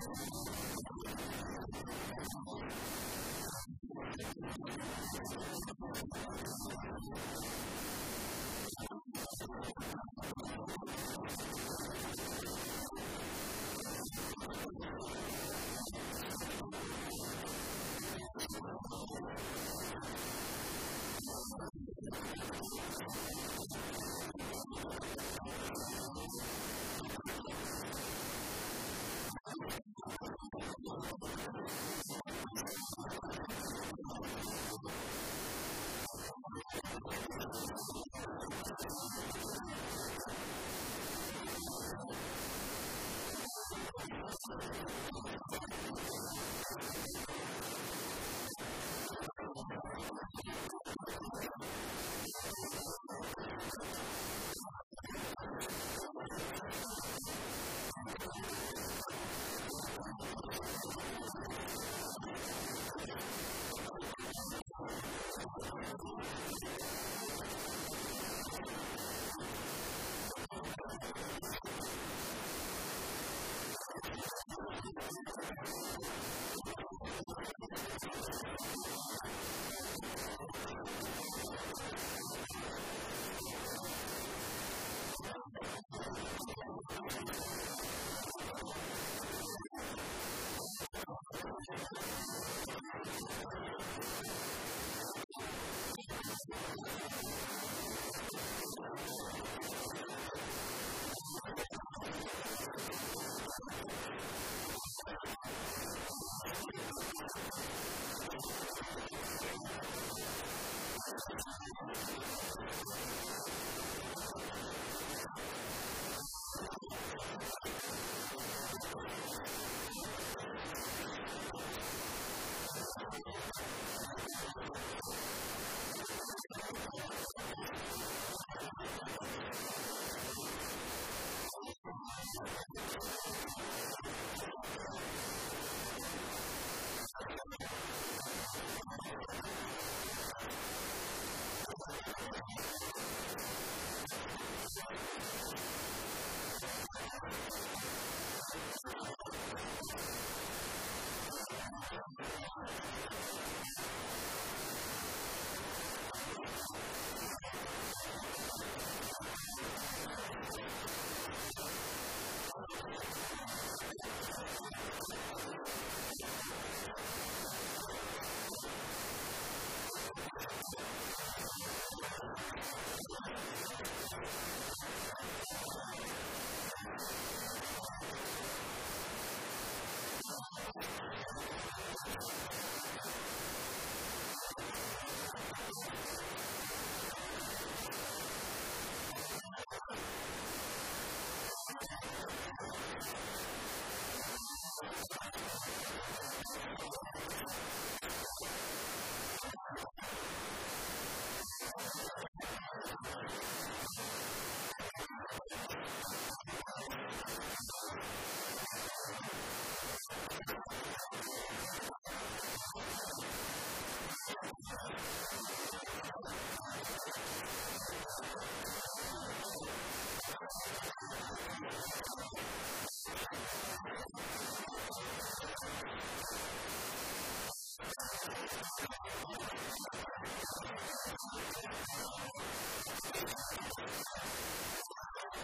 やったー!やった!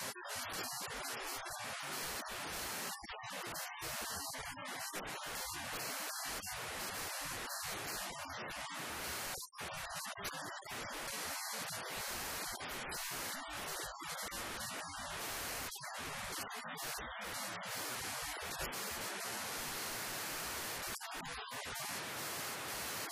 よし!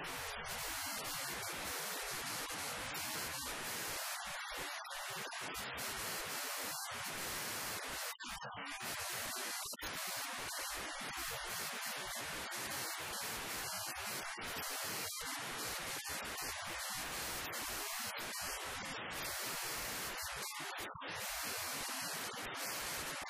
ただいま。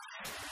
you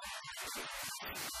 ただいま。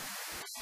よし!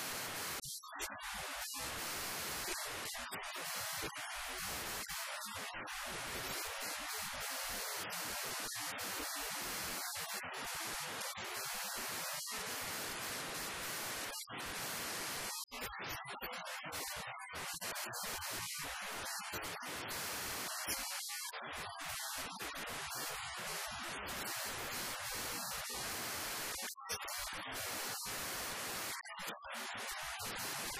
you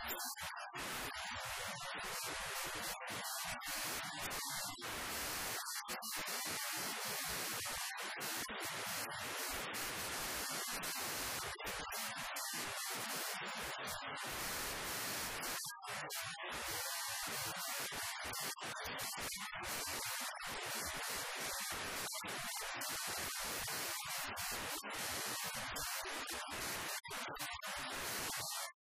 トレンドの上での練習はありません。